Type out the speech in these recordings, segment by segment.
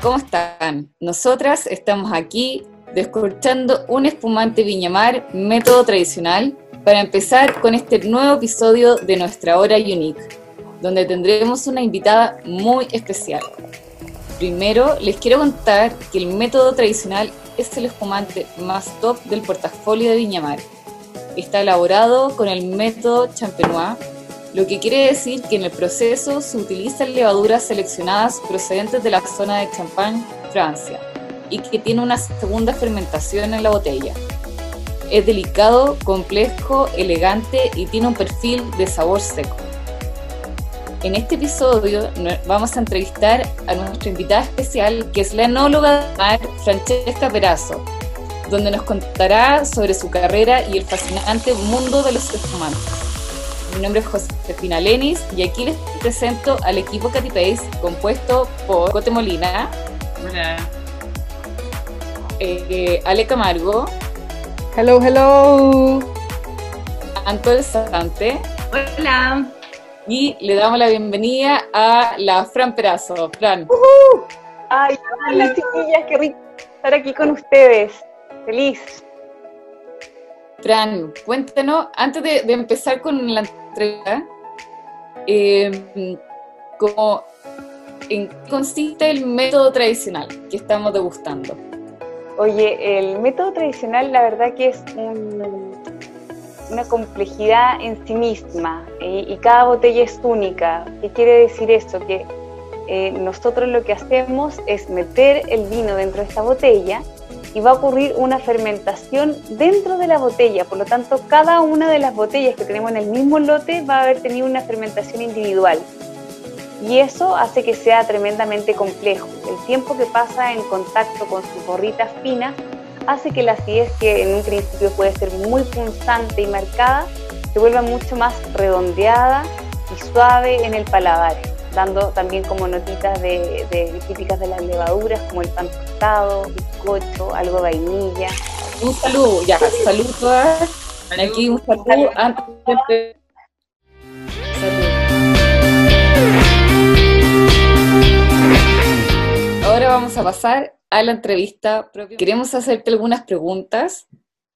¿cómo están? Nosotras estamos aquí descorchando un espumante Viñamar método tradicional para empezar con este nuevo episodio de nuestra hora unique, donde tendremos una invitada muy especial. Primero, les quiero contar que el método tradicional es el espumante más top del portafolio de Viñamar. Está elaborado con el método Champenois, lo que quiere decir que en el proceso se utilizan levaduras seleccionadas procedentes de la zona de Champagne, Francia, y que tiene una segunda fermentación en la botella. Es delicado, complejo, elegante y tiene un perfil de sabor seco. En este episodio vamos a entrevistar a nuestra invitada especial, que es la enóloga Francesca Perazo, donde nos contará sobre su carrera y el fascinante mundo de los espumantes. Mi nombre es Josefina Lenis y aquí les presento al equipo Pace compuesto por Cote Molina. Hola. Eh, Ale Camargo. Hello, hello. Antonio Sante. Hola. Y le damos la bienvenida a la Fran Perazo. Fran. Ay, hola chiquillas, qué rico estar aquí con ustedes. Feliz. Fran, cuéntanos, antes de, empezar con la entrevista, eh, ¿en qué consiste el método tradicional que estamos degustando? Oye, el método tradicional la verdad que es una complejidad en sí misma y, cada botella es única. ¿Qué quiere decir esto? Que eh, nosotros lo que hacemos es meter el vino dentro de esta botella y va a ocurrir una fermentación dentro de la botella. Por lo tanto, cada una de las botellas que tenemos en el mismo lote va a haber tenido una fermentación individual. Y eso hace que sea tremendamente complejo. El tiempo que pasa en contacto con sus borritas finas hace que la acidez, que en un principio puede ser muy punzante y marcada, se vuelva mucho más redondeada y suave en el paladar dando también como notitas de, típicas de las levaduras, como el pan tostado, bizcocho, algo de vainilla. Un saludo, ya, salud todas. Aquí un saludo antes de... Ahora vamos a pasar a la entrevista Queremos hacerte algunas preguntas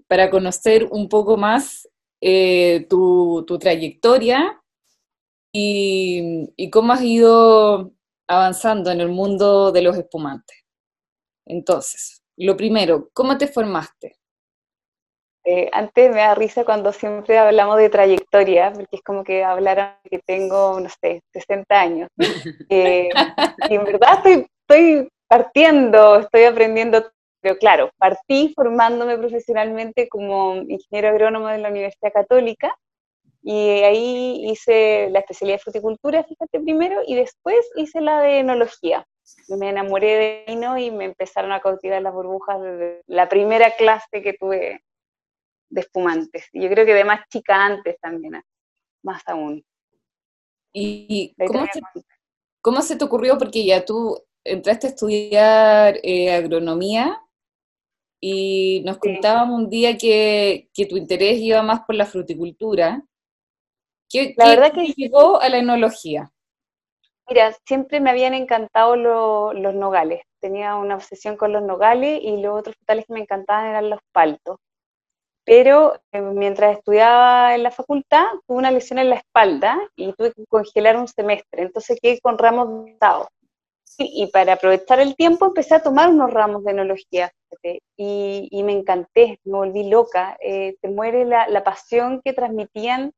para conocer un poco más eh, tu, tu trayectoria y, cómo has ido avanzando en el mundo de los espumantes. Entonces, lo primero, ¿cómo te formaste? Eh, antes me da risa cuando siempre hablamos de trayectoria, porque es como que hablaran que tengo, no sé, 60 años. Eh, y en verdad estoy, estoy partiendo, estoy aprendiendo, pero claro, partí formándome profesionalmente como ingeniero agrónomo de la Universidad Católica y ahí hice la especialidad de fruticultura, fíjate primero, y después hice la de enología. Me enamoré de vino y me empezaron a cautivar las burbujas de la primera clase que tuve de espumantes. Y yo creo que de más chica antes también, más aún. ¿Y cómo se, cómo se, te ocurrió? Porque ya tú entraste a estudiar eh, agronomía y nos contábamos un día que, que, tu interés iba más por la fruticultura. ¿Qué, la verdad que llegó a la enología? Mira, siempre me habían encantado los nogales. Tenía una obsesión con los nogales y los otros frutales que me encantaban eran los paltos. Pero eh, mientras estudiaba en la facultad, tuve una lesión en la espalda y tuve que congelar un semestre. Entonces quedé con ramos dados. Y, para aprovechar el tiempo empecé a tomar unos ramos de enología y, me encanté, me volví loca. Eh, te muere la, la pasión que transmitían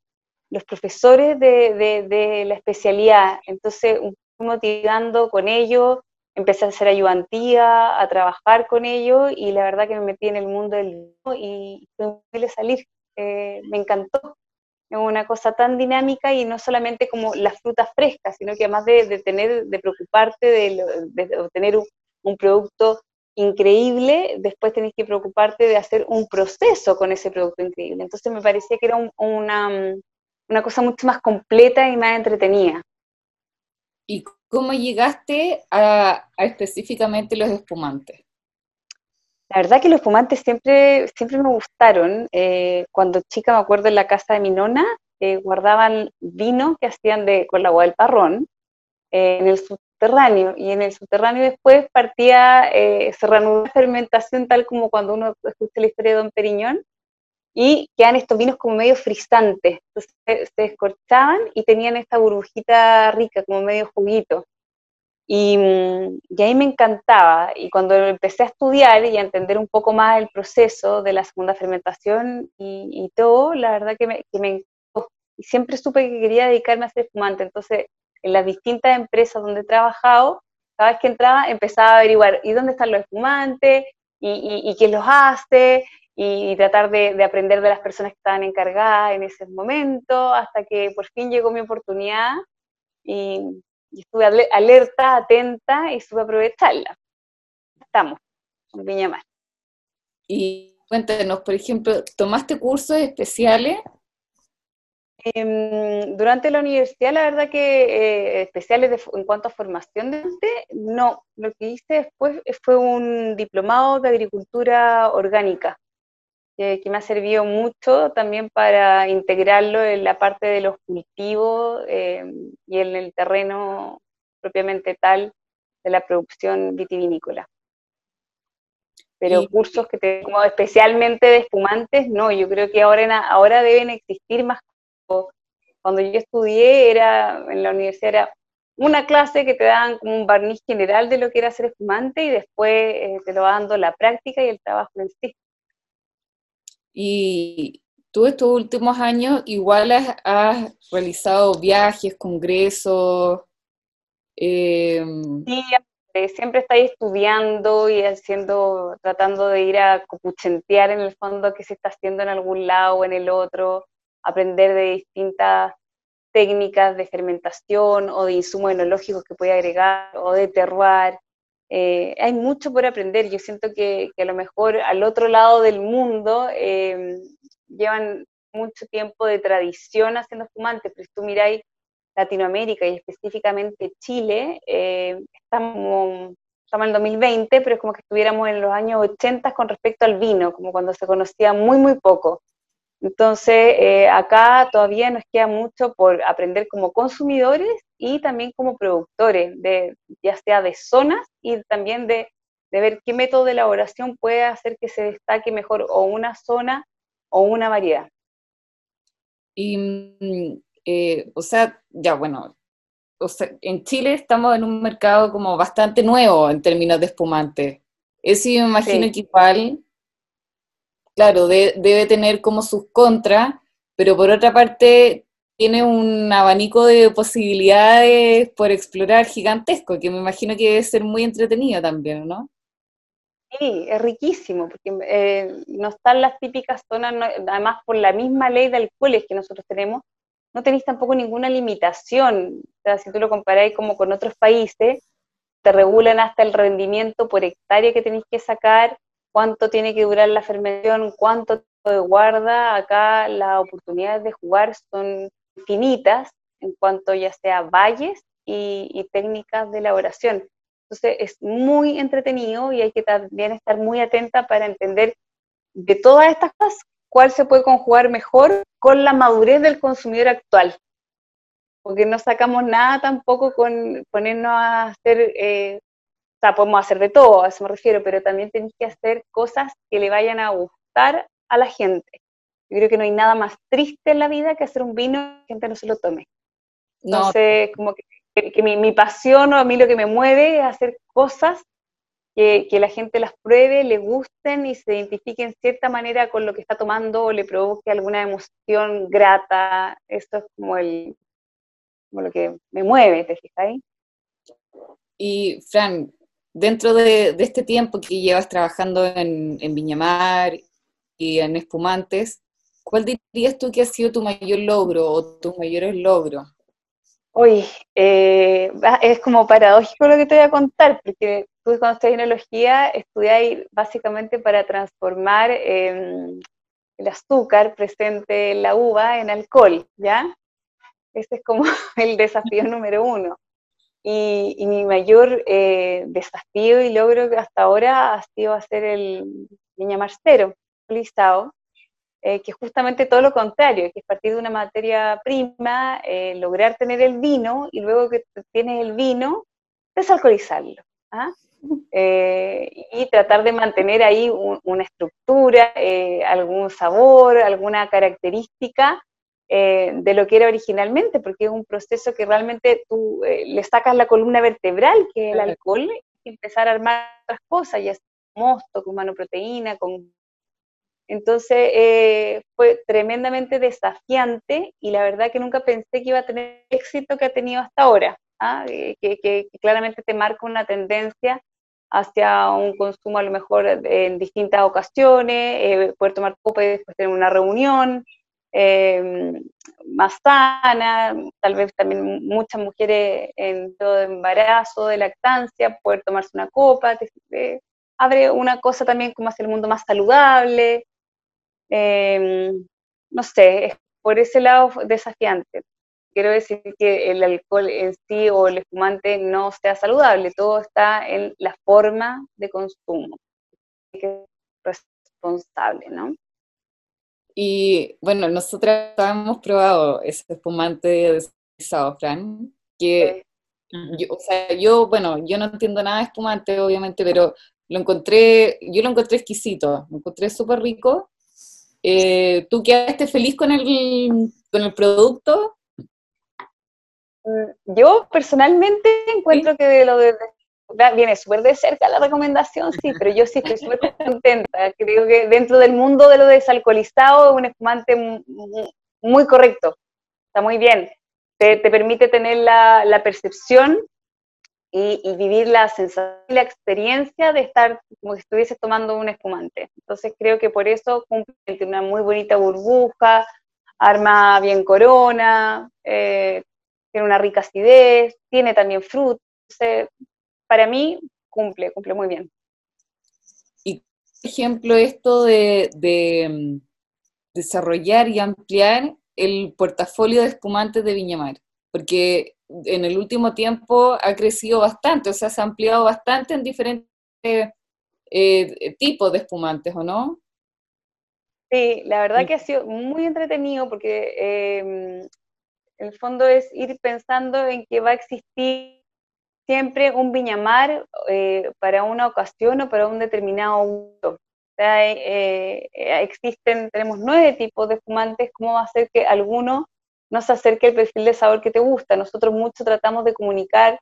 los profesores de, la especialidad. Entonces, motivando con ellos, empecé a hacer ayudantía, a trabajar con ellos y la verdad que me metí en el mundo del vino y fue salir. Eh, me encantó. Es una cosa tan dinámica y no solamente como las frutas frescas, sino que además de, tener, de preocuparte de, obtener un, producto increíble, después tenés que preocuparte de hacer un proceso con ese producto increíble. Entonces me parecía que era una, una cosa mucho más completa y más entretenida. ¿Y cómo llegaste a, específicamente los espumantes? La verdad que los espumantes siempre, siempre me gustaron. Eh, cuando chica me acuerdo en la casa de mi nona, eh, guardaban vino que hacían de, con la agua del parrón. Eh, en el subterráneo y en el subterráneo después partía, eh, se reanudó la fermentación tal como cuando uno escucha la historia de Don Periñón y quedan estos vinos como medio frisantes, entonces se, descorchaban y tenían esta burbujita rica, como medio juguito. Y, mm, y, ahí me encantaba. Y cuando empecé a estudiar y a entender un poco más el proceso de la segunda fermentación y, todo, la verdad que me, que me. Y siempre supe que quería dedicarme a ser espumante. Entonces, en las distintas empresas donde he trabajado, cada vez que entraba empezaba a averiguar, ¿y dónde están los espumantes? ¿Y, y, y quién los hace? Y, tratar de, de, aprender de las personas que estaban encargadas en ese momento, hasta que por fin llegó mi oportunidad y, y estuve alerta, atenta y supe aprovecharla. Estamos en Viña Mar. Y cuéntanos, por ejemplo, ¿tomaste cursos especiales? Eh, durante la universidad, la verdad que eh, especiales de, en cuanto a formación de no. Lo que hice después fue un diplomado de agricultura orgánica que me ha servido mucho también para integrarlo en la parte de los cultivos eh, y en el terreno propiamente tal de la producción vitivinícola. Pero cursos que te, como especialmente de espumantes, no, yo creo que ahora, ahora deben existir más. Cuando yo estudié era, en la universidad era una clase que te dan como un barniz general de lo que era ser espumante y después eh, te lo va dando la práctica y el trabajo en sí. Y tú estos últimos años igual has, realizado viajes, congresos. Eh... Sí, siempre estáis estudiando y haciendo, tratando de ir a copuchentear en el fondo qué se está haciendo en algún lado o en el otro, aprender de distintas técnicas de fermentación o de insumos enológicos que puede agregar o de terroir. Eh, hay mucho por aprender. Yo siento que, que, a lo mejor al otro lado del mundo eh, llevan mucho tiempo de tradición haciendo fumantes, pero si tú miráis Latinoamérica y específicamente Chile, eh, estamos, estamos, en el 2020, pero es como que estuviéramos en los años 80 con respecto al vino, como cuando se conocía muy, muy poco. Entonces, eh, acá todavía nos queda mucho por aprender como consumidores y también como productores, de, ya sea de zonas y también de, de, ver qué método de elaboración puede hacer que se destaque mejor o una zona o una variedad. Y, mm, eh, o sea, ya bueno, o sea, en Chile estamos en un mercado como bastante nuevo en términos de espumante. Eso yo me imagino sí. que igual claro, de, debe tener como sus contras, pero por otra parte tiene un abanico de posibilidades por explorar gigantesco, que me imagino que debe ser muy entretenido también, ¿no? Sí, es riquísimo, porque eh, no están las típicas zonas, no, además por la misma ley de alcoholes que nosotros tenemos, no tenéis tampoco ninguna limitación. O sea, si tú lo comparáis como con otros países, te regulan hasta el rendimiento por hectárea que tenéis que sacar, cuánto tiene que durar la fermentación, cuánto de guarda. Acá las oportunidades de jugar son infinitas en cuanto ya sea valles y, técnicas de elaboración. Entonces es muy entretenido y hay que también estar muy atenta para entender de todas estas cosas cuál se puede conjugar mejor con la madurez del consumidor actual. Porque no sacamos nada tampoco con ponernos a hacer eh, o sea, podemos hacer de todo, a eso me refiero, pero también tenéis que hacer cosas que le vayan a gustar a la gente. Yo creo que no hay nada más triste en la vida que hacer un vino y la gente no se lo tome. Entonces, no. como que, que mi, mi, pasión o a mí lo que me mueve es hacer cosas que, que, la gente las pruebe, le gusten y se identifique en cierta manera con lo que está tomando o le provoque alguna emoción grata. Eso es como, el, como lo que me mueve, ¿te fijáis? Y, Fran, dentro de, de, este tiempo que llevas trabajando en, en, Viñamar y en espumantes, ¿cuál dirías tú que ha sido tu mayor logro o tus mayores logros? Uy, eh, es como paradójico lo que te voy a contar, porque tú cuando estudias enología estudiáis básicamente para transformar eh, el azúcar presente en la uva en alcohol, ¿ya? Ese es como el desafío número uno. Y, y, mi mayor eh, desafío y logro hasta ahora ha sido hacer el Viña Marcero, eh, que es justamente todo lo contrario, que es partir de una materia prima, eh, lograr tener el vino y luego que tienes el vino, desalcoholizarlo. ¿ah? Eh, y tratar de mantener ahí una estructura, algún sabor, alguna característica de lo que era originalmente, porque es un proceso que realmente tú le sacas la columna vertebral, que es el alcohol, y empezar a armar otras cosas, ya sea con mosto, con manoproteína, con... Entonces fue tremendamente desafiante y la verdad que nunca pensé que iba a tener el éxito que ha tenido hasta ahora, ¿ah? que, que claramente te marca una tendencia hacia un consumo a lo mejor en distintas ocasiones, eh, poder tomar copa y después tener una reunión em, más sana, tal vez también muchas mujeres en todo embarazo, de lactancia, poder tomarse una copa, abre una cosa también como hacia el mundo más saludable, em, no sé, es por ese lado desafiante quiero decir que el alcohol en sí o el espumante no sea saludable, todo está en la forma de consumo. Hay que ser responsable, ¿no? Y bueno, nosotros hemos probado ese espumante de Fran, que yo, o sea, yo, bueno, yo no entiendo nada de espumante, obviamente, pero lo encontré, yo lo encontré exquisito, lo encontré súper rico. Eh, ¿Tú quedaste feliz con el, con el producto? Mm, yo personalmente encuentro que de lo de, viene súper de cerca la recomendación, sí, pero yo sí estoy súper contenta. Creo que dentro del mundo de lo desalcoholizado es un espumante muy, correcto, está muy bien. Te, permite tener la, percepción y, vivir la sensación la experiencia de estar como si estuvieses tomando un espumante. Entonces creo que por eso cumple una muy bonita burbuja, arma bien corona, eh, tiene una rica acidez, tiene también frutos. para mí cumple, cumple muy bien. Y, ejemplo, esto de, mm, desarrollar y ampliar el portafolio de espumantes de Viñamar, porque en el último tiempo ha crecido bastante, o sea, se ha ampliado bastante en diferentes eh, tipos de espumantes, ¿o no? Sí, la verdad que ha sido muy entretenido porque em, el fondo es ir pensando en que va a existir siempre un viñamar eh, para una ocasión o para un determinado uso. O sea, eh, eh, existen, tenemos nueve tipos de fumantes, ¿cómo va a ser que alguno no se acerque al perfil de sabor que te gusta? Nosotros mucho tratamos de comunicar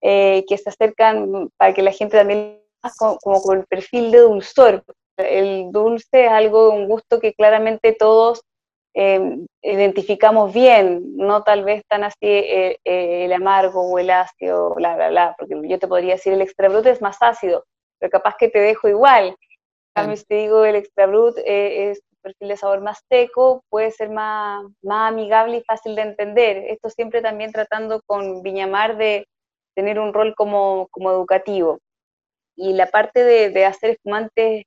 que se acercan para que la gente también como, como con el perfil de dulzor. El dulce es algo, un gusto que claramente todos Em, identificamos bien, no tal vez tan así eh, eh, el amargo o el ácido, bla, bla, bla, porque yo te podría decir el extra brut es más ácido, pero capaz que te dejo igual. A si te digo el extra brut eh, es perfil de sabor más seco, puede ser más, más amigable y fácil de entender. Esto siempre también tratando con Viñamar de tener un rol como, como educativo. Y la parte de, de hacer espumantes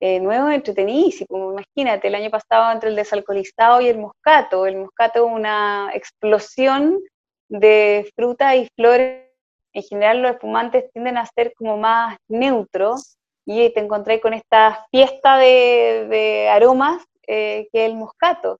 eh, nuevo, entretenidísimo. Imagínate, el año pasado entre el desalcoholizado y el moscato, el moscato una explosión de fruta y flores. En general los espumantes tienden a ser como más neutros y te encontré con esta fiesta de, aromas eh, que es el moscato.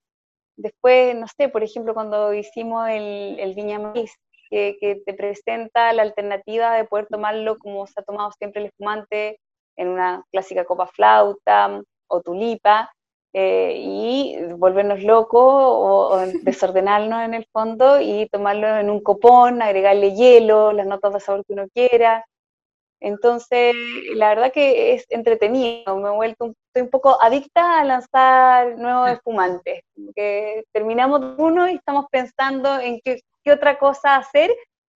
Después, no sé, por ejemplo, cuando hicimos el, el Viña Maíz, que, que, te presenta la alternativa de poder tomarlo como se ha tomado siempre el espumante, en una clásica copa flauta o tulipa, eh, y volvernos locos o, desordenarnos en el fondo y tomarlo en un copón, agregarle hielo, las notas de sabor que uno quiera. Entonces, la verdad que es entretenido, me he vuelto un, estoy un poco adicta a lanzar nuevos espumantes, que terminamos uno y estamos pensando en qué, qué otra cosa hacer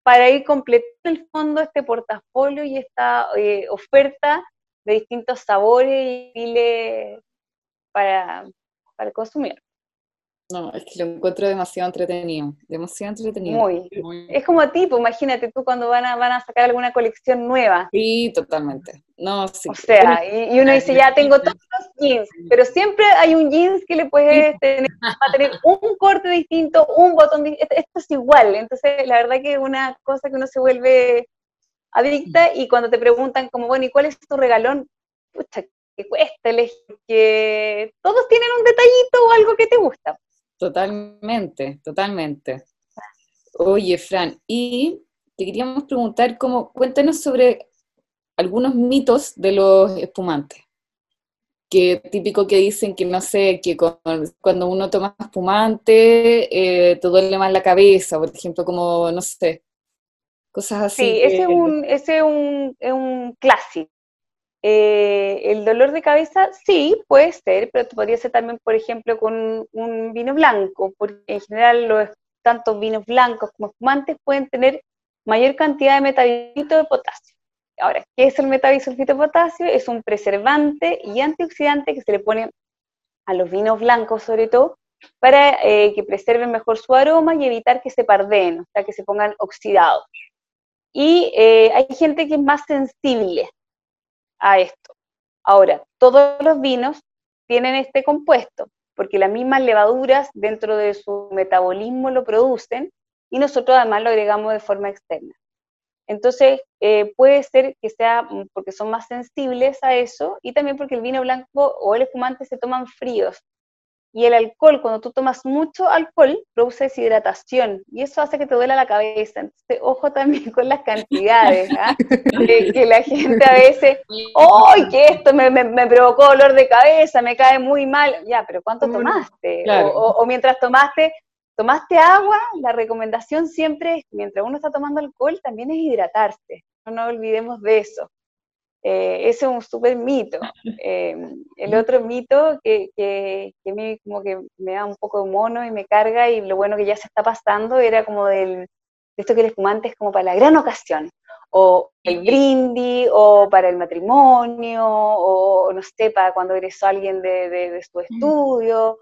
para ir completando el fondo este portafolio y esta eh, oferta de distintos sabores y para, para consumir. No, es que lo encuentro demasiado entretenido, demasiado entretenido. Muy. Es como tipo, imagínate tú cuando van a, van a sacar alguna colección nueva. Sí, totalmente. No, sí. O sea, y, uno dice, ya tengo todos los jeans, pero siempre hay un jeans que le puedes tener, va a tener un corte distinto, un botón distinto, esto es igual. Entonces, la verdad que es una cosa que uno se vuelve adicta y cuando te preguntan como, bueno, ¿y cuál es tu regalón? Pucha, que cuesta elegir, que todos tienen un detallito o algo que te gusta. Totalmente, totalmente. Oye, Fran, y te queríamos preguntar cómo, cuéntanos sobre algunos mitos de los espumantes. Que típico que dicen que no sé, que cuando uno toma espumante eh, te duele más la cabeza, por ejemplo, como no sé, cosas así. Sí, ese, es, un, ese es, un, es un clásico. Eh, el dolor de cabeza sí puede ser, pero podría ser también, por ejemplo, con un vino blanco, porque en general los tanto vinos blancos como espumantes pueden tener mayor cantidad de metabisulfito de potasio. Ahora, ¿qué es el metabisulfito de potasio? Es un preservante y antioxidante que se le pone a los vinos blancos sobre todo para eh, que preserven mejor su aroma y evitar que se pardeen, o sea, que se pongan oxidados. Y eh, hay gente que es más sensible a esto. Ahora, todos los vinos tienen este compuesto, porque las mismas levaduras dentro de su metabolismo lo producen y nosotros además lo agregamos de forma externa. Entonces, eh, puede ser que sea mm, porque son más sensibles a eso y también porque el vino blanco o el espumante se toman fríos. Y el alcohol, cuando tú tomas mucho alcohol, produce deshidratación y eso hace que te duela la cabeza. Entonces, ojo también con las cantidades, ¿ah? que, la gente a veces, ¡ay, que esto me, me, provocó dolor de cabeza, me cae muy mal! Ya, pero ¿cuánto tomaste? o, mientras tomaste, tomaste agua, la recomendación siempre es, mientras uno está tomando alcohol, también es hidratarse. No nos olvidemos de eso. Eh, ese es un súper mito. Eh, el otro mito que, que, que, a mí como que me da un poco de mono y me carga y lo bueno que ya se está pasando era como del, de esto que el espumante es como para la gran ocasión, o el brindis, o para el matrimonio, o no sé, para cuando eres alguien de, de, de su estudio.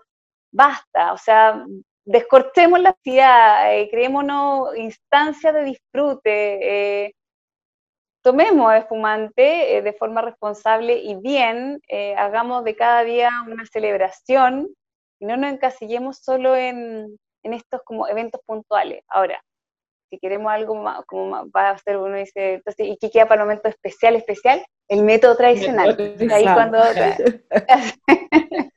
Basta, o sea, descortemos la ciudad, eh, creémonos instancias de disfrute, eh, tomemos espumante eh, de forma responsable y bien, eh, hagamos de cada día una celebración y no nos encasillemos solo en, en, estos como eventos puntuales. Ahora, si queremos algo más, como va a ser uno dice, entonces, ¿y qué queda para el momento especial, especial? El método tradicional. Ahí cuando...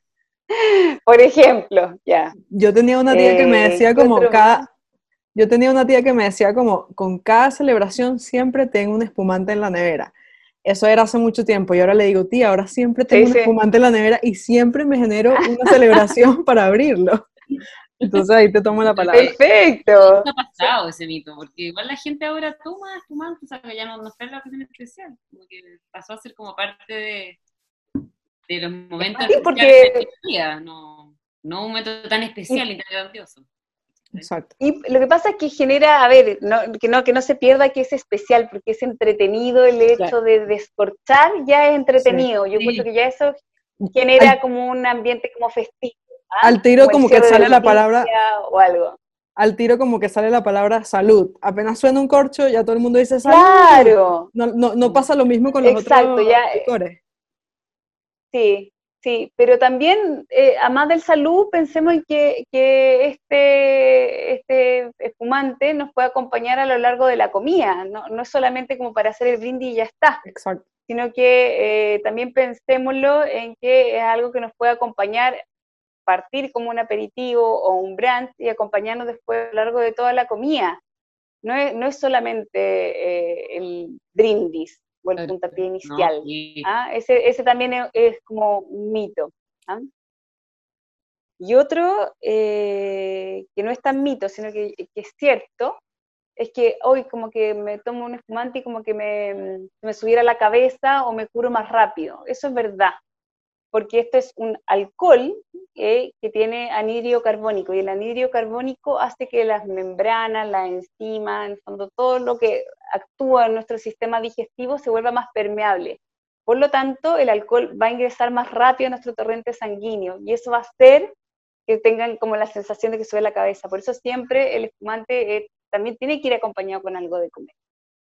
Por ejemplo, ya. Yo tenía una tía que me eh, decía como cada, yo tenía una tía que me decía como, con cada celebración siempre tengo un espumante en la nevera. Eso era hace mucho tiempo y ahora le digo, tía, ahora siempre tengo un espumante en la nevera y siempre me genero una celebración para abrirlo. Entonces ahí te tomo la palabra. Perfecto. ¿Qué ha pasado ese mito? Porque igual la gente ahora toma espumante, o sea, que ya no, no espera la ocasión especial. Como que pasó a ser como parte de, de los momentos sí, porque... día, no, no un momento tan especial y tan grandioso. Exacto. Y lo que pasa es que genera, a ver, que, no, que no se pierda que es especial, porque es entretenido el hecho de descorchar, ya es entretenido. Yo creo que ya eso genera como un ambiente como festivo. ¿ah? Al tiro como, que sale la palabra... O algo. Al tiro como que sale la palabra salud. Apenas suena un corcho, ya todo el mundo dice salud. Claro. No, no, no pasa lo mismo con los Exacto, otros ya, Sí, sí, pero también, eh, además del salud, pensemos en que, este, este espumante nos puede acompañar a lo largo de la comida, no, no es solamente como para hacer el brindis y ya está, Exacto. sino que eh, también pensémoslo en que es algo que nos puede acompañar, partir como un aperitivo o un brand y acompañarnos después a lo largo de toda la comida. No es, no es solamente eh, el brindis, o el puntapié inicial. ¿ah? ese, ese, también es, como un mito. ¿ah? Y otro eh, que no es tan mito, sino que, que, es cierto, es que hoy como que me tomo un espumante y como que me, me subiera la cabeza o me curo más rápido. Eso es verdad porque esto es un alcohol que tiene anhidrio carbónico y el anhidrio carbónico hace que las membranas, la enzima, en el fondo todo lo que actúa en nuestro sistema digestivo se vuelva más permeable. Por lo tanto, el alcohol va a ingresar más rápido a nuestro torrente sanguíneo y eso va a hacer que tengan como la sensación de que sube la cabeza. Por eso siempre el espumante eh, también tiene que ir acompañado con algo de comer,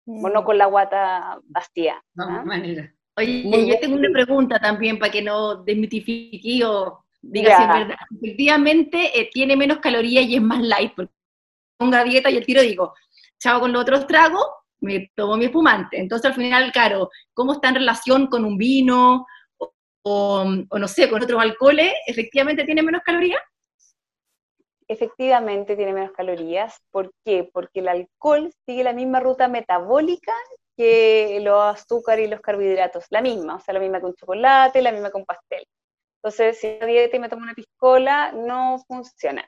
o no mm. con la guata vacía. No, ¿ah? manera. Oye, yo tengo una pregunta también para que no desmitifique o diga si es verdad. Efectivamente, eh, tiene menos calorías y es más light, porque ponga dieta y el tiro digo, chao con los otros tragos, me tomo mi espumante. Entonces, al final, claro, ¿cómo está en relación con un vino o, no sé, con otros alcoholes? ¿Efectivamente tiene menos calorías? efectivamente tiene menos calorías. ¿Por qué? Porque el alcohol sigue la misma ruta metabólica que los azúcares y los carbohidratos, la misma, o sea, la misma con chocolate, la misma con pastel. Entonces, si a dieta y me tomo una piscola, no funciona.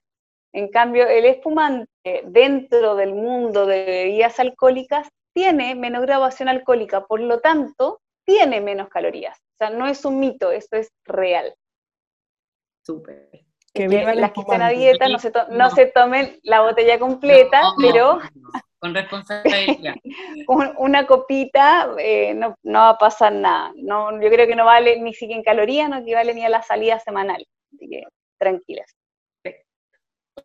En cambio, el espumante dentro del mundo de bebidas alcohólicas tiene menos graduación alcohólica, por lo tanto, tiene menos calorías. O sea, no es un mito, esto es real. Súper. Que las que están a dieta no se, no. se tomen la botella completa, pero con responsabilidad. una copita eh, no, no, va a pasar nada. No, yo creo que no vale ni siquiera en calorías, no equivale ni a la salida semanal. Así que tranquilas.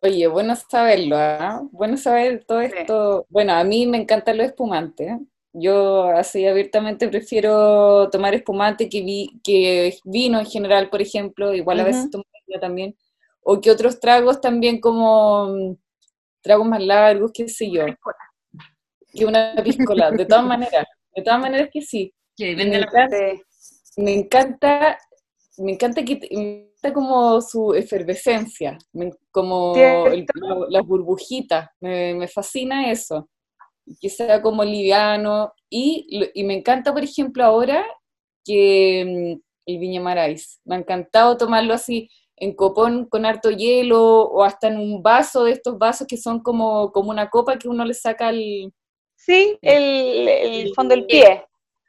Oye, bueno saberlo, ¿ah? Bueno saber todo esto. Bueno, a mí me encanta lo espumante. Yo así abiertamente prefiero tomar espumante que, vi, que vino en general, por ejemplo, igual a veces tomo también, o que otros tragos también como tragos más largos, qué sé yo. Que una piscola, de todas maneras, de todas maneras que sí. Que me, encanta, me encanta, me encanta que como su efervescencia, como las burbujitas, me, fascina eso, que sea como liviano, y, y me encanta, por ejemplo, ahora que mm, el Viña Marais, me ha encantado tomarlo así, en copón con harto hielo o hasta en un vaso de estos vasos que son como, como una copa que uno le saca el... Sí, el, fondo del pie.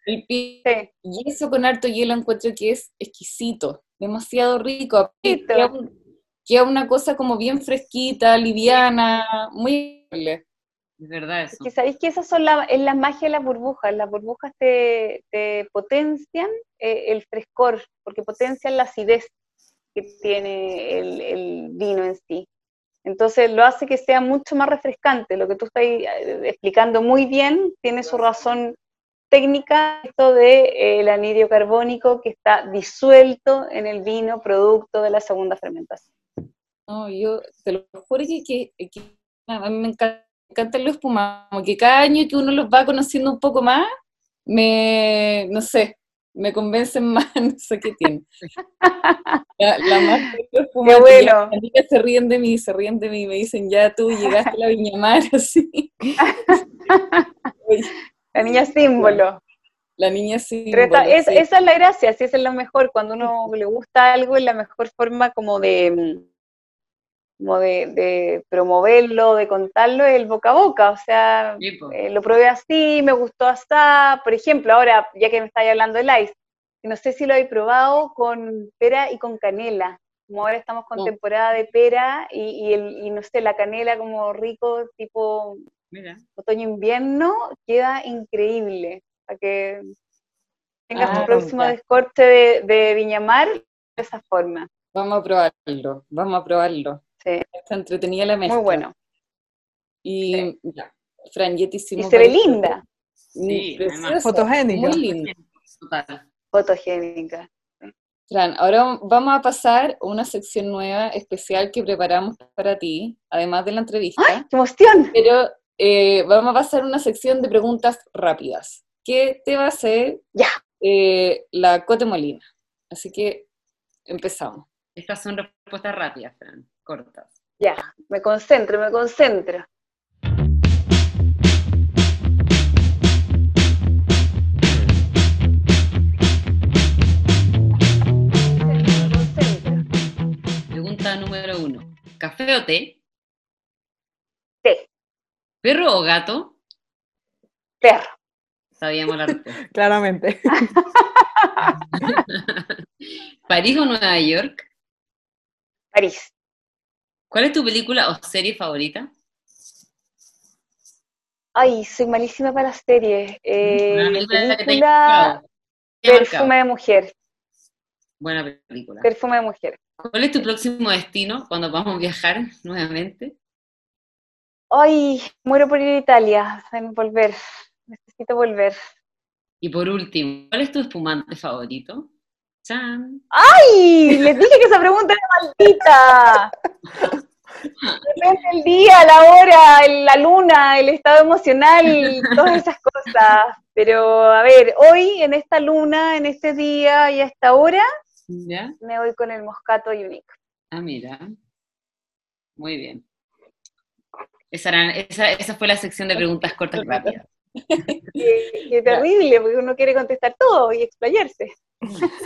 El pie. Y eso con harto hielo encuentro que es exquisito, demasiado rico. Queda, una cosa como bien fresquita, liviana, muy... Es verdad eso. Que sabéis que esas son la, es la magia de las burbujas. Las burbujas te, potencian eh, el frescor, porque potencian la acidez que tiene el, vino en sí. Entonces lo hace que sea mucho más refrescante. Lo que tú estás eh, explicando muy bien tiene su razón técnica, esto del de, eh, anidrio carbónico que está disuelto en el vino producto de la segunda fermentación. No, yo te lo juro que, a mí me encanta, me los espumados, que cada año que uno los va conociendo un poco más, me, no sé, me convencen más, no sé qué tiene. La, la más Qué bueno. Las se ríen de mí, se ríen de mí, me dicen, ya tú llegaste a la Viña Mar, así. la niña símbolo. La niña símbolo. esa es la gracia, sí, esa es lo mejor, cuando uno le gusta algo, es la mejor forma como de como de, promoverlo, de contarlo, el boca a boca, o sea, eh, lo probé así, me gustó hasta, por ejemplo, ahora, ya que me estáis hablando del ice, no sé si lo he probado con pera y con canela, como ahora estamos con oh. temporada de pera y, el, y no sé, la canela como rico, tipo otoño-invierno, queda increíble, para que tengas tu ah, próximo descorte de, de Viñamar de esa forma. Vamos a probarlo, vamos a probarlo. Está entretenida la mezcla. Muy bueno. Y ya, Fran, Y se ve linda. Sí, fotogénica. Muy linda. Fotogénica. Fran, ahora vamos a pasar a una sección nueva, especial que preparamos para ti, además de la entrevista. ¡Ay, qué emoción! Pero eh, vamos a pasar a una sección de preguntas rápidas, que te va a hacer ya. Eh, la Cote Molina. Así que empezamos. Estas son respuestas rápidas, Fran cortas. Ya, me concentro, me concentro. Pregunta número uno. ¿Café o té? Té. ¿Perro o gato? Perro. Sabíamos la respuesta. Claramente. ¿París o Nueva York? París. ¿Cuál es tu película o serie favorita? Ay, soy malísima para las series. Eh, película, Perfume de Mujer. Buena película. Perfume de Mujer. ¿Cuál es tu próximo destino cuando vamos a viajar nuevamente? Ay, muero por ir a Italia, volver. Necesito volver. Y por último, ¿cuál es tu espumante favorito? ¡Ay! Les dije que esa pregunta era maldita. Depende el día, la hora, la luna, el estado emocional, todas esas cosas. Pero a ver, hoy en esta luna, en este día y a esta hora, me voy con el Moscato Unique. Ah, mira. Muy bien. Esa, esa, fue la sección de preguntas cortas y rápidas. Qué, terrible, porque uno quiere contestar todo y explayarse.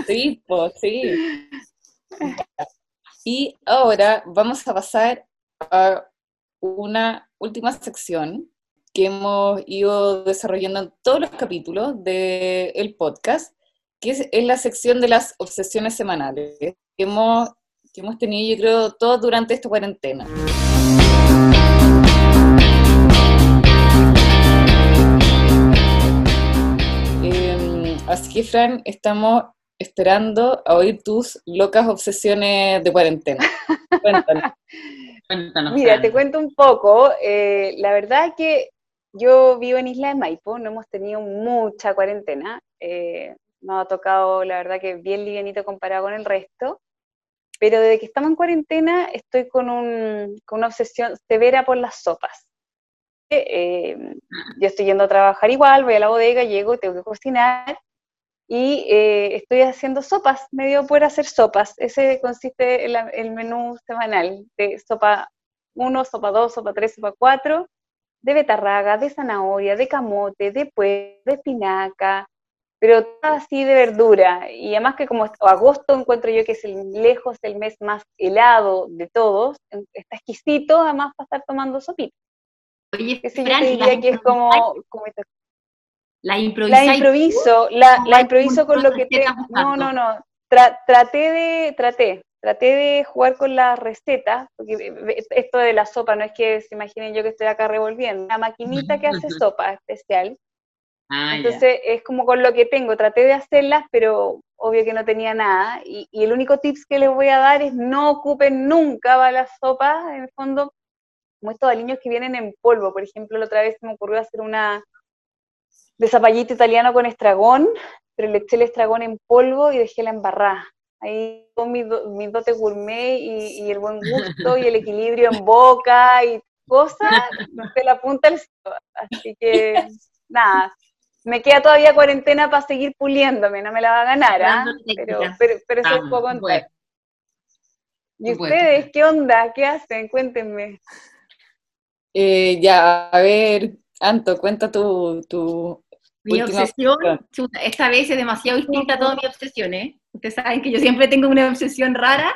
Sí, pues sí. Y ahora vamos a pasar a una última sección que hemos ido desarrollando en todos los capítulos del podcast, que es, la sección de las obsesiones semanales, que hemos, que hemos tenido, yo creo, todos durante esta cuarentena. Em, así que, Fran, estamos esperando a oír tus locas obsesiones de cuarentena. Cuéntanos. Mira, te cuento un poco. Eh, la verdad que yo vivo en Isla de Maipo, no hemos tenido mucha cuarentena. Eh, nos ha tocado, la verdad, que bien livianito comparado con el resto. Pero desde que estamos en cuarentena estoy con, un, con una obsesión severa por las sopas. Eh, yo estoy yendo a trabajar igual, voy a la bodega, llego, tengo que cocinar y eh, estoy haciendo sopas, me dio por hacer sopas. Ese consiste en el menú semanal de sopa 1, sopa 2, sopa 3, sopa 4, de betarraga, de zanahoria, de camote, de puerro, de espinaca, pero todo así de verdura. Y además que como agosto encuentro yo que es el, lejos el mes más helado de todos, está exquisito además para estar tomando sopita. Oye, yo diría que es como, como la, improviso, la, la improviso con lo que tengo. No, no, no. traté de, traté, traté de jugar con la receta, porque esto de la sopa no es que se imaginen yo que estoy acá revolviendo, la maquinita que hace sopa especial. Ah, Entonces es como con lo que tengo, traté de hacerlas, pero obvio que no tenía nada. Y, el único tips que les voy a dar es no ocupen nunca las sopas, en el fondo, como estos aliños que vienen en polvo. Por ejemplo, la otra vez me ocurrió hacer una, de zapallito italiano con estragón, pero le eché el estragón en polvo y dejé la embarrada. Ahí con mi, mi dote gourmet y, el buen gusto y el equilibrio en boca y cosas, no sé la punta del Así que, nada, me queda todavía cuarentena para seguir puliéndome, no me la va a ganar, ¿ah? pero, pero, pero eso es poco ¿Y ustedes qué onda? ¿Qué hacen? Cuéntenme. Eh, ya, a ver, Anto, cuenta tu, tu mi obsesión, esta vez es demasiado distinta a todas mis obsesiones. Ustedes saben que yo siempre tengo una obsesión rara,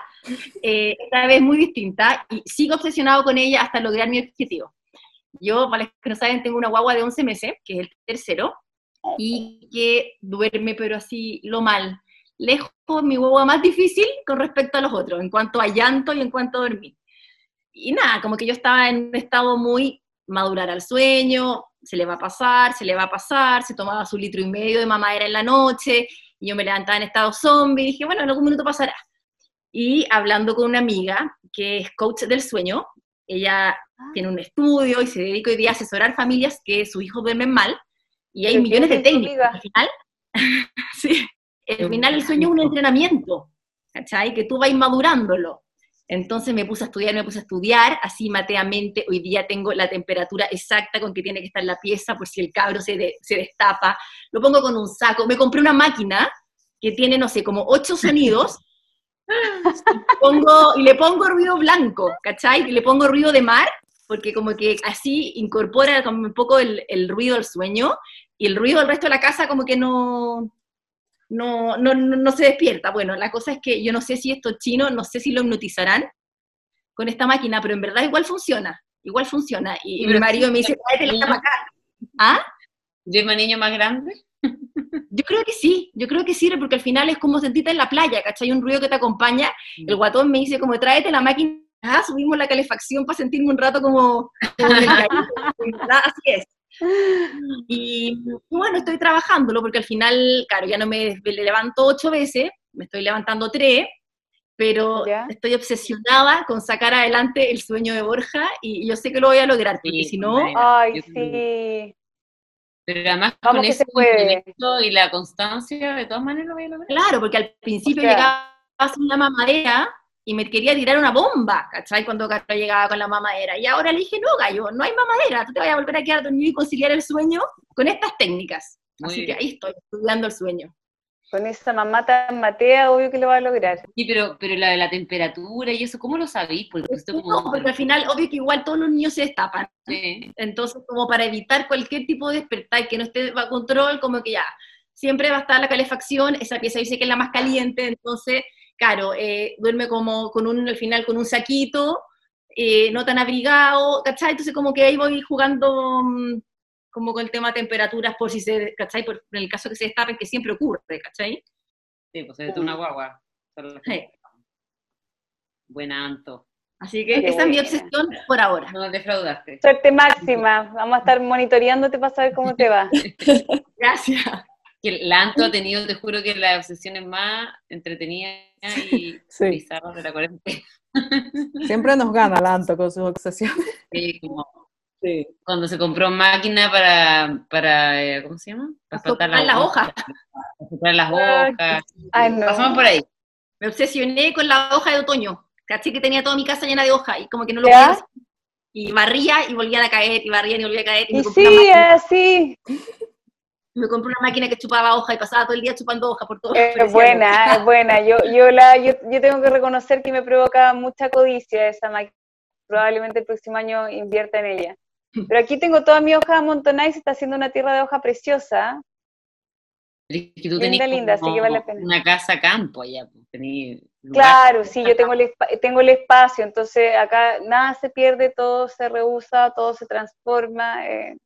eh, esta vez muy distinta, y sigo obsesionado con ella hasta lograr mi objetivo. Yo, para los que no saben, tengo una guagua de 11 meses, que es el tercero, y que duerme, pero así lo mal. Lejos mi guagua más difícil con respecto a los otros, en cuanto a llanto y en cuanto a dormir. Y nada, como que yo estaba en un estado muy madurar al sueño, se le va a pasar, se le va a pasar, se tomaba su litro y medio de mamadera en la noche, y yo me levantaba en estado zombie, y dije, bueno, en algún minuto pasará. Y hablando con una amiga que es coach del sueño, ella ah. tiene un estudio y se dedica hoy día a asesorar familias que sus hijos duermen mal, y hay millones de técnicas. Al final, sí, al final el sueño es un entrenamiento, ¿cachai? Que tú vas madurándolo. Entonces me puse a estudiar, me puse a estudiar, así mateamente, hoy día tengo la temperatura exacta con que tiene que estar la pieza por si el cabro se, se destapa, lo pongo con un saco, me compré una máquina que tiene, no sé, como ocho sonidos, y, pongo, y le pongo ruido blanco, ¿cachai? Y le pongo ruido de mar, porque como que así incorpora como un poco el, el ruido al sueño, y el ruido del resto de la casa como que no, no, no, no, se despierta. Bueno, la cosa es que yo no sé si esto chino, no sé si lo hipnotizarán con esta máquina, pero en verdad igual funciona, igual funciona. Y, mi marido me dice, tráete la acá. ¿Ah? ¿Lleva niño más grande? Yo creo que sí, yo creo que sirve porque al final es como sentirte en la playa, ¿cachai? Un ruido que te acompaña. Mm. El guatón me dice como tráete la máquina, ah, subimos la calefacción para sentirme un rato como, como en el Así es. Y bueno, estoy trabajándolo porque al final, claro, ya no me levanto ocho veces, me estoy levantando tres, pero estoy obsesionada con sacar adelante el sueño de Borja y yo sé que lo voy a lograr, porque si no... Ay, sí. Pero además con ese y la constancia, de todas maneras lo voy a lograr. Claro, porque al principio llegaba a una mamadera y me quería tirar una bomba, ¿cachai? Cuando Carlos llegaba con la mamadera. Y ahora le dije, no, gallo, no hay mamadera, tú te vas a volver a quedar dormido y conciliar el sueño con estas técnicas. Así que ahí estoy, estudiando el sueño. con esa mamá tan matea, obvio que lo va a lograr. Sí, pero, pero la de la temperatura y eso, ¿cómo lo sabéis? Porque, al final, obvio que igual todos los niños se destapan. Entonces, como para evitar cualquier tipo de despertar, que no esté bajo control, como que ya, siempre va a estar la calefacción, esa pieza dice que es la más caliente, entonces, claro, eh, duerme como con un, al final con un saquito, eh, no tan abrigado, ¿cachai? Entonces, como que ahí voy jugando mm, como con el tema de temperaturas, por si se, ¿cachai? Por, en el caso que se destapen, que siempre ocurre, ¿cachai? Sí, pues se una guagua. Buena Anto. Así que esa es mi obsesión por ahora. No defraudaste. Suerte máxima. Vamos a estar monitoreándote para saber cómo te va. Gracias. Que la Anto ha tenido, te juro que las obsesiones más entretenidas y bizarras de la cuarentena. Siempre nos gana la Anto con sus obsesiones. Sí, como cuando se compró máquina para, para eh, ¿cómo se llama? Para soplar las hojas. Para soplar las hojas. Pasamos por ahí. Me obsesioné con la hoja de otoño. Caché que tenía toda mi casa llena de hojas y como que no lo podía Y barría y volvían a caer, y barrían y volvían a caer. Y, me sí, así. Me compré una máquina que chupaba hoja y pasaba todo el día chupando hoja por todo. Es buena, es buena. Yo, yo, la, yo, yo tengo que reconocer que me provoca mucha codicia esa máquina. Probablemente el próximo año invierta en ella. Pero aquí tengo toda mi hoja amontonada y se está haciendo una tierra de hoja preciosa. linda, linda, así que vale la pena. Una casa campo allá, pues, Claro, sí, yo tengo el, tengo el espacio, entonces acá nada se pierde, todo se reusa, todo se transforma. Eh,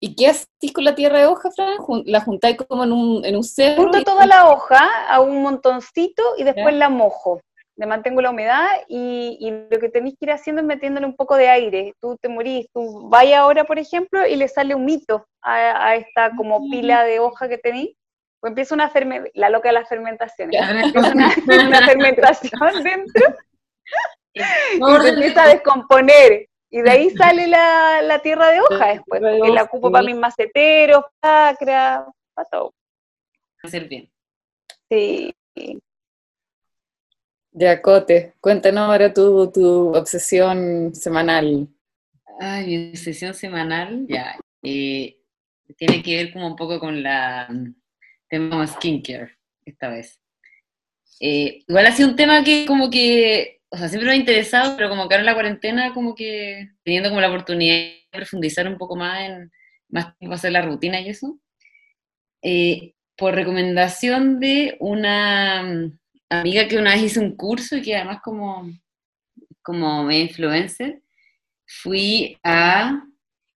¿Y qué haces con la tierra de hoja, Fran? ¿La juntáis como en un, en un cerro? Junto toda la hoja a un montoncito y después la mojo le mantengo la humedad y, lo que tenéis que ir haciendo es metiéndole un poco de aire. Tú te morís, tú vayas ahora, por ejemplo, y le sale un mito a, esta como pila de hoja que tenéis, pues empieza una fermentación, la loca de las fermentaciones, empieza una, fermentación dentro y se empieza a descomponer. Y de ahí sale la, tierra de hoja después, porque la ocupo para mis maceteros, para para todo. Hacer bien. Sí. Yacote, cuéntanos ahora tu, tu obsesión semanal. Ay, mi obsesión semanal, ya. Eh, tiene que ver como un poco con la tema skincare esta vez. Eh, igual ha sido un tema que como que, o sea, siempre me ha interesado, pero como que ahora en la cuarentena, como que teniendo como la oportunidad de profundizar un poco más en más tiempo hacer la rutina y eso. Eh, por recomendación de una amiga que una vez hice un curso y que además como, como influencer, fui a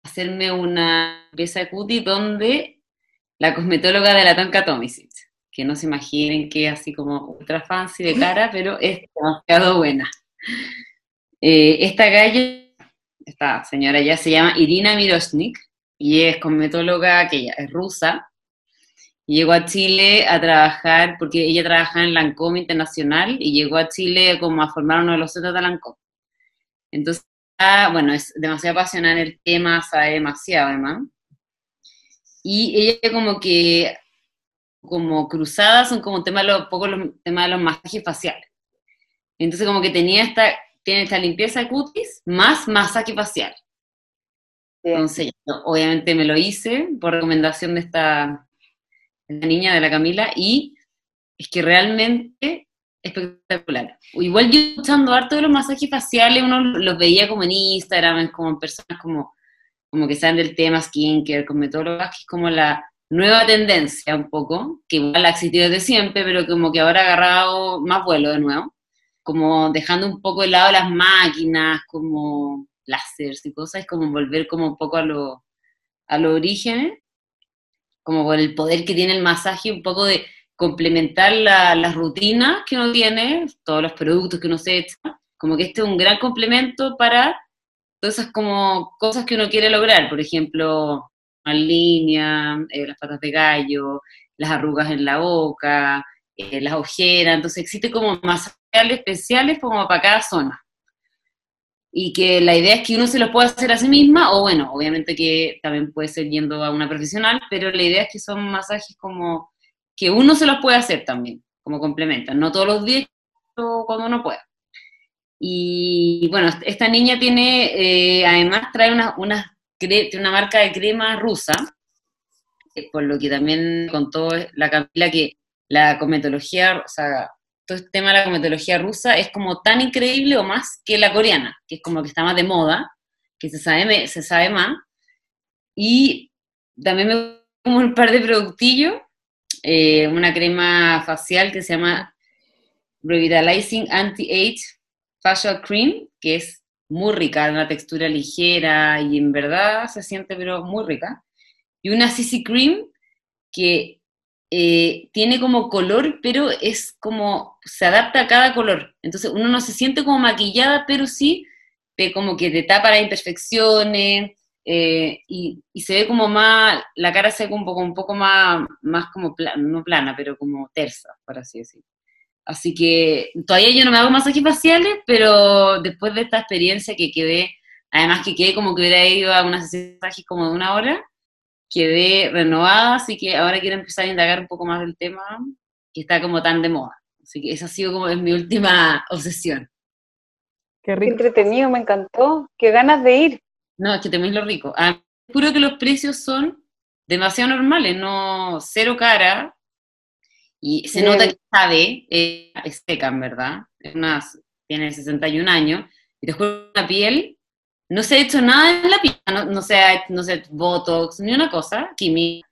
hacerme una pieza de cutie donde la cosmetóloga de la Tonka Tomisic, que no se imaginen que así como ultra fancy de cara, pero es demasiado buena. Eh, esta galla, esta señora ya se llama Irina Miroshnik y es cosmetóloga que ella es rusa, llegó a Chile a trabajar, porque ella trabaja en Lancôme Internacional y llegó a Chile como a formar uno de los centros de Lancôme. Entonces, ah, bueno, es demasiado apasionada en el tema, sabe demasiado además. Y ella como que, como cruzadas, son como tema de los, poco los temas de los masajes faciales. Entonces como que tenía esta, tiene esta limpieza de cutis más masaje facial. Entonces, obviamente me lo hice por recomendación de esta la niña de la Camila, y es que realmente espectacular. Igual yo escuchando harto de los masajes faciales, uno los veía como en Instagram, como en personas como, como que saben del tema skincare, cosmetólogas, que es como la nueva tendencia un poco, que igual ha existido desde siempre, pero como que ahora ha agarrado más vuelo de nuevo, como dejando un poco de lado las máquinas, como láseres y cosas, como volver como un poco a lo, a los orígenes como por el poder que tiene el masaje, un poco de complementar las rutinas que uno tiene, todos los productos que uno se echa, como que este es un gran complemento para todas esas como cosas que uno quiere lograr, por ejemplo, la línea, eh, las patas de gallo, las arrugas en la boca, eh, las ojeras, entonces existe como masajes especiales como para cada zona. Y que la idea es que uno se lo pueda hacer a sí misma, o bueno, obviamente que también puede ser yendo a una profesional, pero la idea es que son masajes como que uno se los puede hacer también, como complementan, no todos los días, o cuando uno pueda. Y bueno, esta niña tiene, eh, además trae una, una, una marca de crema rusa, por lo que también contó la Camila, que la cometología, o sea, todo este tema de la cometología rusa es como tan increíble o más que la coreana, que es como que está más de moda, que se sabe, se sabe más. Y también me como un par de productillos, eh, una crema facial que se llama Revitalizing Anti-Age Facial Cream, que es muy rica, una textura ligera y en verdad se siente pero muy rica. Y una CC Cream que eh, tiene como color, pero es como, se adapta a cada color. Entonces uno no se siente como maquillada, pero sí te, como que te tapa las imperfecciones eh, y, se ve como más, la cara se ve un poco, un poco más, más como, no plana, pero como tersa, por así decirlo. Así que todavía yo no me hago masajes faciales, pero después de esta experiencia que quedé, además que quedé como que hubiera ido a una sesión de masajes como de una hora, quedé renovada, así que ahora quiero empezar a indagar un poco más del tema que está como tan de moda. Así que esa ha sido como mi última obsesión. Qué rico. entretenido, me encantó. Qué ganas de ir. No, es que tenéis lo rico. Ah, juro que los precios son demasiado normales, no cero cara. Y se nota que sabe, eh, es seca, en verdad. Tiene 61 años. Y te juro una piel no se ha hecho nada en la piel, no, se ha no se botox, ni una cosa química.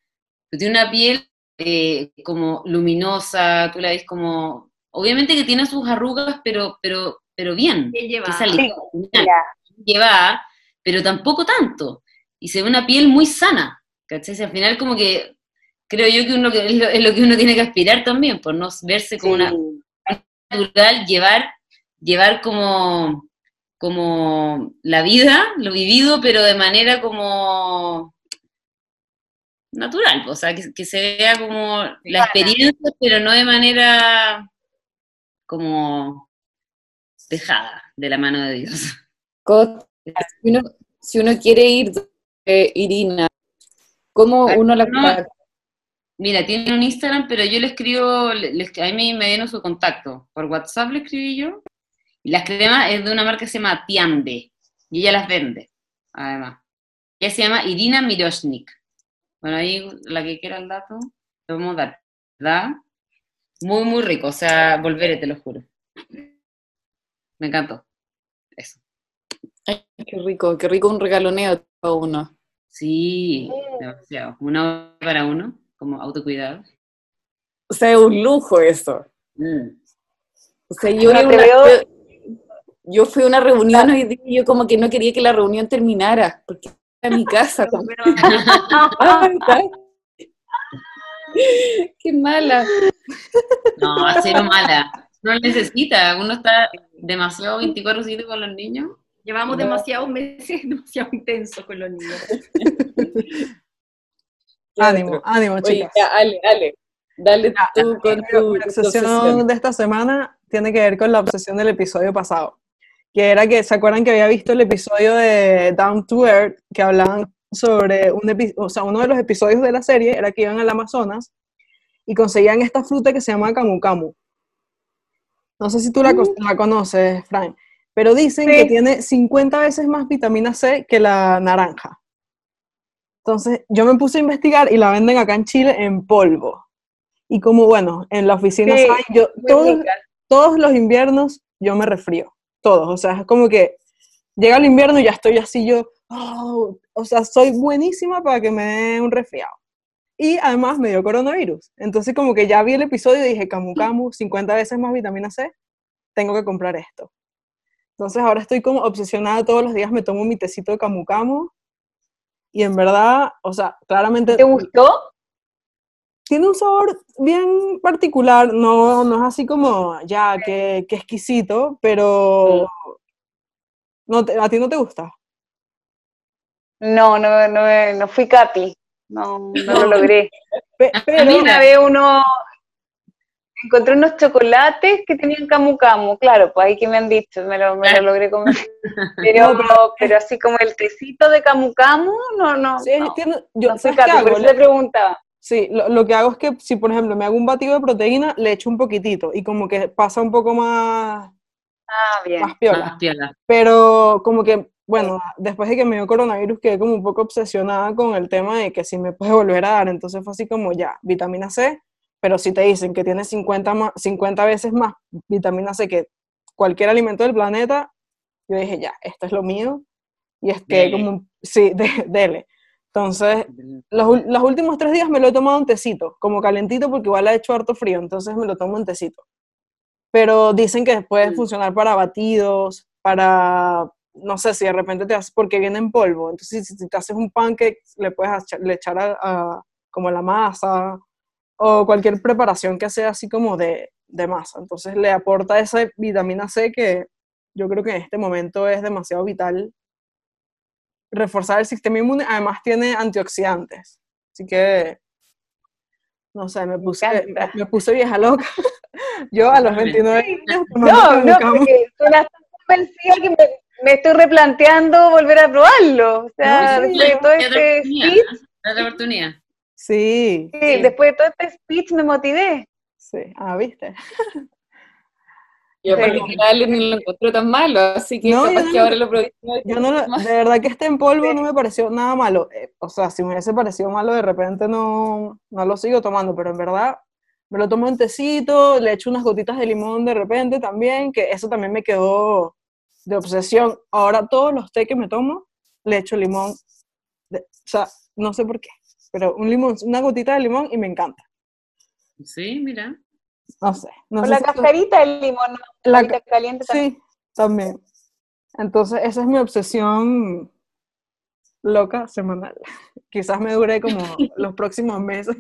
Tiene una piel eh, como luminosa, tú la ves como, obviamente que tiene sus arrugas, pero, pero, pero bien. lleva. lleva, pero tampoco tanto. Y se ve una piel muy sana, ¿cachai? al final como que creo yo que, uno, es, lo, que uno tiene que aspirar también, por no verse como una natural, llevar, llevar como como la vida, lo vivido, pero de manera como natural, o sea, que, se vea como la experiencia, pero no de manera como dejada de la mano de Dios. Si uno, quiere ir, eh, Irina, ¿cómo uno la Mira, tiene un Instagram, pero yo le escribo, a mí me dieron su contacto. Por WhatsApp le escribí yo y las cremas es de una marca que se llama Tiande, y ella las vende, además. Ella se llama Irina Miroshnik. Bueno, ahí la que quiera el dato, lo vamos a dar, ¿verdad? Muy, muy rico, o sea, volveré, te lo juro. Me encantó. Eso. Ay, qué rico, qué rico un regaloneo para uno. Sí, demasiado. Una para uno, como autocuidado. O sea, es un lujo eso. Mm. O sea, yo, yo fui a una reunión y yo como que no quería que la reunión terminara, porque era mi casa. Qué mala. No, cero mala. No necesita, uno está demasiado 24-7 con los niños. Llevamos demasiados meses demasiado intensos con los niños. ánimo, ánimo, chicas. dale, dale. Dale tú con tu obsesión de esta semana tiene que ver con la obsesión del episodio pasado que era que, ¿se acuerdan que había visto el episodio de Down to Earth, que hablaban sobre un o sea, uno de los episodios de la serie era que iban al Amazonas y conseguían esta fruta que se llama camu camu. No sé si tú la, mm. conoces, Frank, pero dicen que tiene 50 veces más vitamina C que la naranja. Entonces, yo me puse a investigar y la venden acá en Chile en polvo. Y como, bueno, en la oficina, yo, todos, todos los inviernos yo me resfrío todos, o sea, es como que llega el invierno y ya estoy así yo, oh, o sea, soy buenísima para que me dé un resfriado. Y además me dio coronavirus. Entonces como que ya vi el episodio y dije, camu camu, 50 veces más vitamina C, tengo que comprar esto. Entonces ahora estoy como obsesionada, todos los días me tomo mi tecito de camu camu. Y en verdad, o sea, claramente... ¿Te gustó? tiene un sabor bien particular, no, no es así como, ya, qué, exquisito, pero no ¿a ti no te gusta? No, no, no, no fui capi, no, no lo logré. Pero una vez uno, encontré unos chocolates que tenían camu camu, claro, pues ahí que me han dicho, me lo, me lo logré comer. Pero, pero, así como el tecito de camu camu, no, no. Sí, no, yo, no soy capi, por eso le preguntaba. Sí, lo, que hago es que si, por ejemplo, me hago un batido de proteína, le echo un poquitito y como que pasa un poco más, ah, bien. más, piola. Pero como que bueno, después de que me dio coronavirus quedé como un poco obsesionada con el tema de que si me puede volver a dar, entonces fue así como ya, vitamina C, pero si te dicen que tiene 50, 50 veces más vitamina C que cualquier alimento del planeta, yo dije ya, esto es lo mío, y es que como, sí, de, dele. Entonces, los, los, últimos tres días me lo he tomado un tecito, como calentito, porque igual ha hecho harto frío, entonces me lo tomo un tecito. Pero dicen que puede funcionar para batidos, para, no sé, si de repente te haces, porque viene en polvo, entonces si, te haces un pancake, le puedes echar, le echar a, como la masa, o cualquier preparación que sea así como de, de masa. Entonces le aporta esa vitamina C que yo creo que en este momento es demasiado vital reforzar el sistema inmune, además tiene antioxidantes. Así que, no sé, me puse, me, puse vieja loca. Yo a los 29 años. No, no, porque tú estás convencida que me, estoy replanteando volver a probarlo. O sea, después de todo este. La oportunidad. Sí, sí, después de todo este speech me motivé. Sí, ah, viste. Yo sí. particular ni lo encontré tan malo, así que no, que ahora lo probé. Yo no, de verdad que este en polvo no me pareció nada malo. Eh, o sea, si me hubiese parecido malo, de repente no, no lo sigo tomando, pero en verdad me lo tomo en tecito, le echo unas gotitas de limón de repente también, que eso también me quedó de obsesión. Ahora todos los té que me tomo, le echo limón. o sea, no sé por qué, pero un limón, una gotita de limón y me encanta. Sí, mira. No sé. No Con la cascarita del limón, la caliente también. Sí, también. Entonces, esa es mi obsesión loca semanal. Quizás me dure como los próximos meses.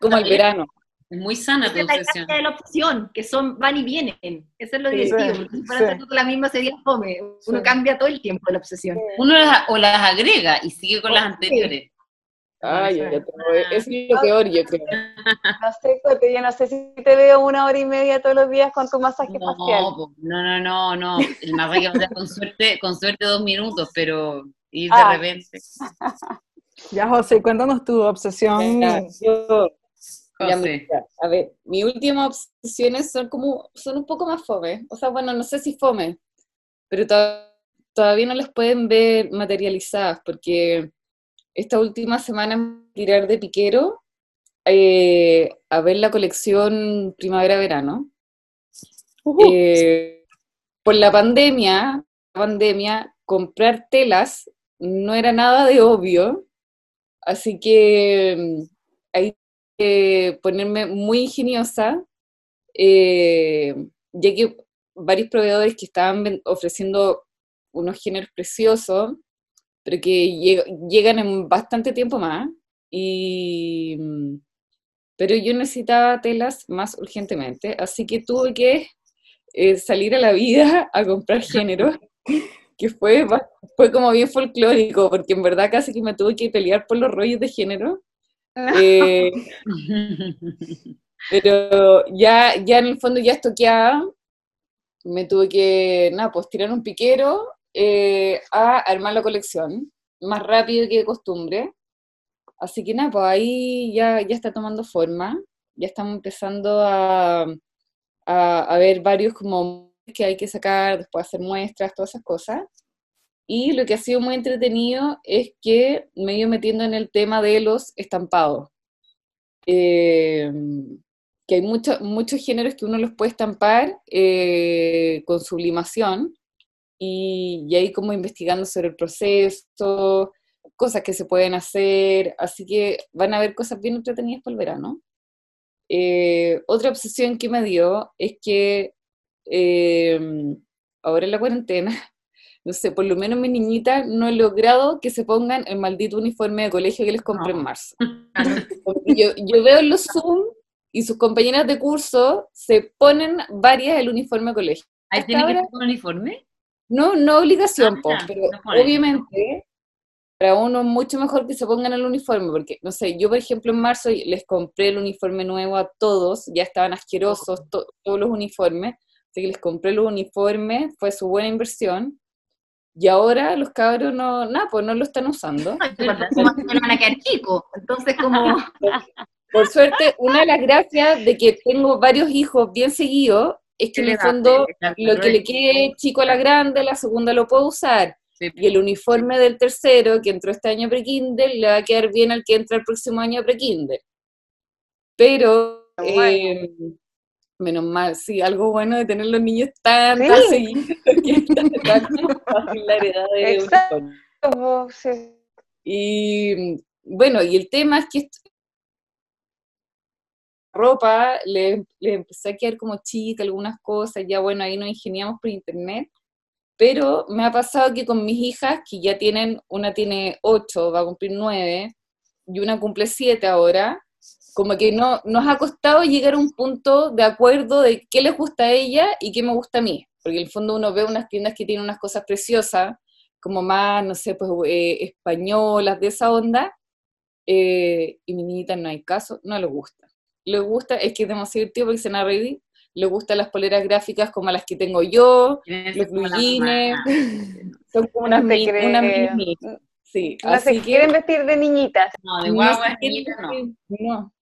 como el verano. Es muy sana tu obsesión. de la opción, que son van y vienen. Eso es lo divertido. Sí, si fuera sí. la misma sería fome. Uno cambia todo el tiempo la obsesión. Uno las, o las agrega y sigue con las anteriores. Ay, es lo peor, yo creo. No sé, yo no sé si te veo una hora y media todos los días con tu masaje no, facial. No, no, no, no. El masaje facial con suerte, con suerte dos minutos, pero ir de ah. repente. Ya, José, cuéntanos tu obsesión. Yo, ya, a ver, mis últimas obsesiones son como, son un poco más fome. O sea, bueno, no sé si fome, pero to todavía no las pueden ver materializadas porque esta última semana tirar de piquero eh, a ver la colección primavera-verano. Eh, por la pandemia, pandemia, comprar telas no era nada de obvio, así que que ponerme muy ingeniosa, eh, ya que varios proveedores que estaban ofreciendo unos géneros preciosos, pero que llegan en bastante tiempo más. Y, pero yo necesitaba telas más urgentemente, así que tuve que eh, salir a la vida a comprar género, que fue, fue como bien folclórico, porque en verdad casi que me tuve que pelear por los rollos de género. Eh, pero ya, ya en el fondo ya estoqueaba, me tuve que, nada, pues tirar un piquero eh, a armar la colección más rápido que de costumbre. Así que nada, pues ahí ya, ya está tomando forma, ya estamos empezando a, a, a ver varios como que hay que sacar, después hacer muestras, todas esas cosas. Y lo que ha sido muy entretenido es que me he ido metiendo en el tema de los estampados. Eh, que hay mucho, muchos géneros que uno los puede estampar eh, con sublimación, y, ahí como investigando sobre el proceso, cosas que se pueden hacer, así que van a haber cosas bien entretenidas para el verano. Eh, otra obsesión que me dio es que eh, ahora en la cuarentena, no sé, por lo menos mi niñita no he logrado que se pongan el maldito uniforme de colegio que les compré en marzo. Yo, yo veo en los Zoom y sus compañeras de curso se ponen varias el uniforme de colegio. ¿Ahí tiene que poner uniforme? No, no obligación, ah, pero obviamente para uno es mucho mejor que se pongan el uniforme, porque, no sé, yo por ejemplo en marzo les compré el uniforme nuevo a todos, ya estaban asquerosos todos los uniformes, así que les compré los uniformes, fue su buena inversión, y ahora los cabros no, nada, pues no lo están usando. van a quedar chicos, entonces como... Por suerte, una de las gracias de que tengo varios hijos bien seguidos es que en el fondo lo que le quede chico a la grande, la segunda lo puedo usar. Y el uniforme del tercero, que entró este año pre-Kindle, le va a quedar bien al que entra el próximo año pre-Kindle. Pero, eh, menos mal, sí, algo bueno de tener los niños tan, tan seguidos, que la heredad de Exacto, Y bueno, y el tema es que ropa le, le empecé a quedar como chica, algunas cosas, ya bueno, ahí nos ingeniamos por internet, pero me ha pasado que con mis hijas, que ya tienen, una tiene ocho, va a cumplir nueve, y una cumple siete ahora, como que no nos ha costado llegar a un punto de acuerdo de qué les gusta a ella y qué me gusta a mí, porque en el fondo uno ve unas tiendas que tienen unas cosas preciosas, como más, no sé, pues eh, españolas, de esa onda, eh, y mi niñita no hay caso, no le gusta. Le gusta, es que es demasiado divertido porque se a reír, le gustan las poleras gráficas como las que tengo yo, los blue son como unas mini, una mini, Sí, no se quieren vestir de niñitas. No, de guagua, no, no. No,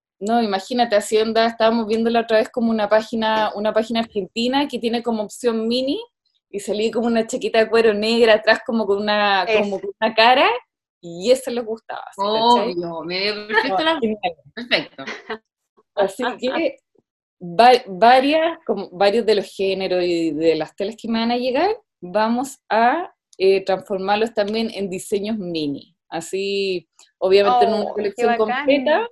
imagínate, Hacienda, estábamos viendo la otra vez como una página, una página argentina que tiene como opción mini y salí como una chaqueta de cuero negra atrás como con una, como con una cara y eso les gustaba. Obvio, me perfecto. perfecto. Así que varias, como varios de los géneros y de las telas que me van a llegar, vamos a eh, transformarlos también en diseños mini. Así, obviamente en una oh, colección completa,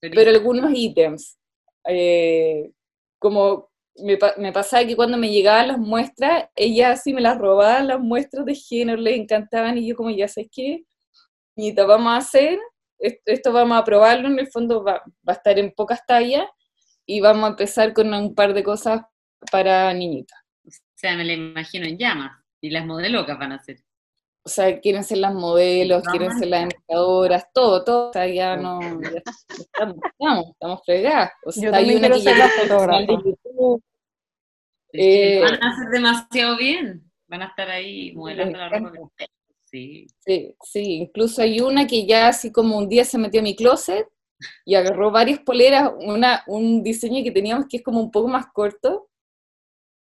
pero algunos ítems. Eh, como me, me, pasaba que cuando me llegaban las muestras, ella así me las robaban las muestras de género, les encantaban y yo como ya sé qué, y vamos a hacer, esto vamos a probarlo, en el fondo va, va a estar en pocas tallas, y vamos a empezar con un par de cosas para niñitas. O sea, me la imagino en llamas, y las modelocas van a ser. O sea, quieren ser las modelos, quieren ser las embajadoras, todo, todo, o sea, ya no, estamos, estamos, fregadas. O sea, hay una que ya de YouTube. Eh, van a hacer demasiado bien, van a estar ahí modelando la ropa. Sí. sí, sí, incluso hay una que ya así como un día se metió a mi closet y agarró varias poleras, una, un diseño que teníamos que es como un poco más corto,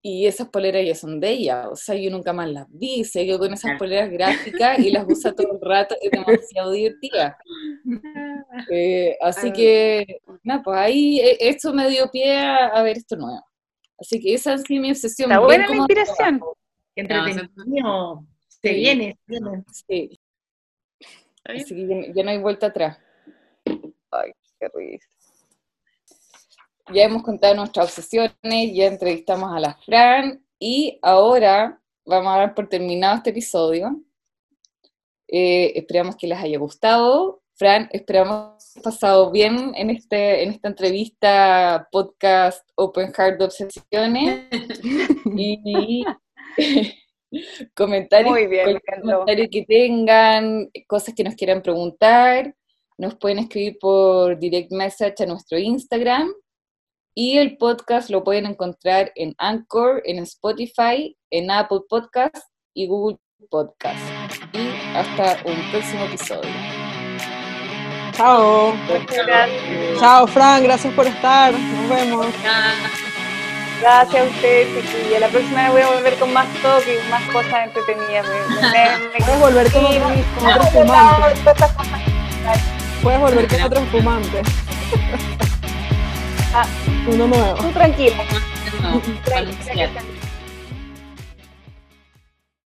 y esas poleras ya son de ella, o sea, yo nunca más las vi, se quedó con esas poleras gráficas y las usa todo el rato, es demasiado divertida. Eh, así que, nada, pues ahí eh, esto me dio pie a, ver esto nuevo. Así que esa es mi obsesión. Está buena la inspiración. Entretenido. Se viene, Sí. Así que ya no hay vuelta atrás. Ay, qué risa. Ya hemos contado nuestras obsesiones, ya entrevistamos a la Fran y ahora vamos a dar por terminado este episodio. Eh, esperamos que les haya gustado. Fran, esperamos que pasado bien en, este, en esta entrevista podcast Open Heart de Obsesiones. y comentarios, Muy bien, comentarios que tengan, cosas que nos quieran preguntar. Nos pueden escribir por direct message a nuestro Instagram y el podcast lo pueden encontrar en Anchor, en Spotify, en Apple Podcast y Google Podcast. Y hasta un próximo episodio. Chao. Chao, Fran, gracias por estar. Nos vemos. Gracias a ustedes, y La próxima vez voy a volver con más toques y más cosas entretenidas. Puedes volver con, otro, con otros fumantes. Puedes volver con otro fumante. Ah, Uno nuevo. Tú tranquilo. No.